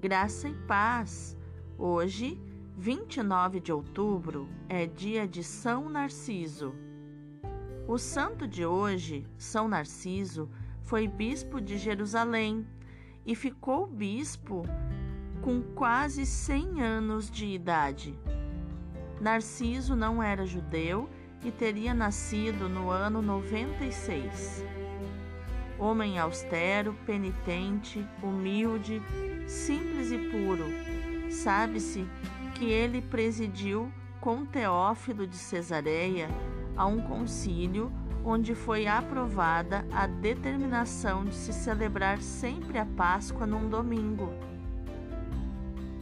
Graça e paz. Hoje, 29 de outubro, é dia de São Narciso. O santo de hoje, São Narciso, foi bispo de Jerusalém e ficou bispo com quase 100 anos de idade. Narciso não era judeu e teria nascido no ano 96 homem austero, penitente, humilde, simples e puro. Sabe-se que ele presidiu com Teófilo de Cesareia a um concílio onde foi aprovada a determinação de se celebrar sempre a Páscoa num domingo.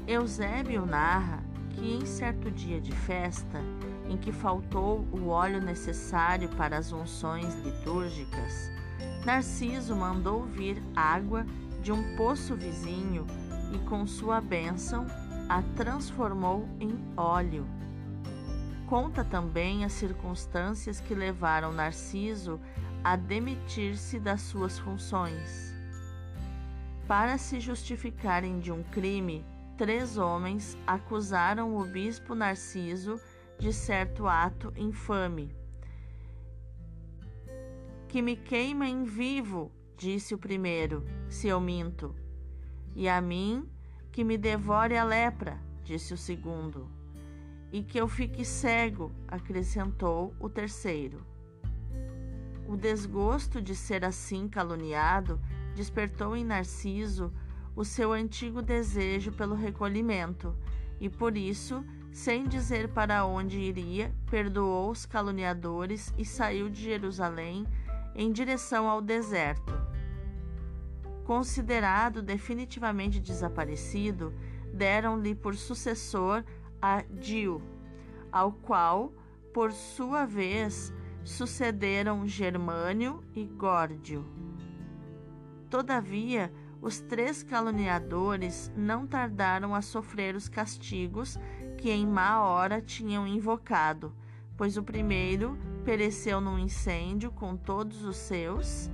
Eusébio narra que em certo dia de festa, em que faltou o óleo necessário para as unções litúrgicas, Narciso mandou vir água de um poço vizinho e, com sua bênção, a transformou em óleo. Conta também as circunstâncias que levaram Narciso a demitir-se das suas funções. Para se justificarem de um crime, três homens acusaram o bispo Narciso de certo ato infame. Que me queimem vivo, disse o primeiro, se eu minto. E a mim, que me devore a lepra, disse o segundo. E que eu fique cego, acrescentou o terceiro. O desgosto de ser assim caluniado despertou em Narciso o seu antigo desejo pelo recolhimento, e por isso, sem dizer para onde iria, perdoou os caluniadores e saiu de Jerusalém em direção ao deserto. Considerado definitivamente desaparecido, deram-lhe por sucessor a Dio, ao qual, por sua vez, sucederam Germânio e Górdio. Todavia, os três caluniadores não tardaram a sofrer os castigos que em má hora tinham invocado, pois o primeiro pereceu num incêndio com todos os seus,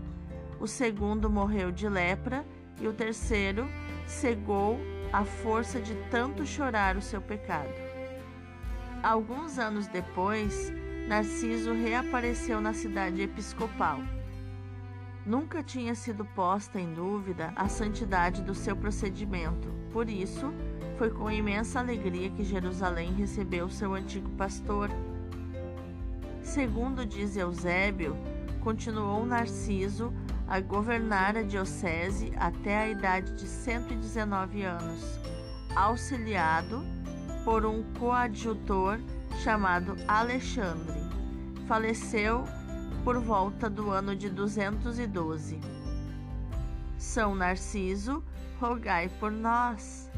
o segundo morreu de lepra e o terceiro cegou à força de tanto chorar o seu pecado. Alguns anos depois, Narciso reapareceu na cidade episcopal. Nunca tinha sido posta em dúvida a santidade do seu procedimento, por isso, foi com imensa alegria que Jerusalém recebeu seu antigo pastor Segundo diz Eusébio, continuou Narciso a governar a diocese até a idade de 119 anos, auxiliado por um coadjutor chamado Alexandre. Faleceu por volta do ano de 212. São Narciso, rogai por nós.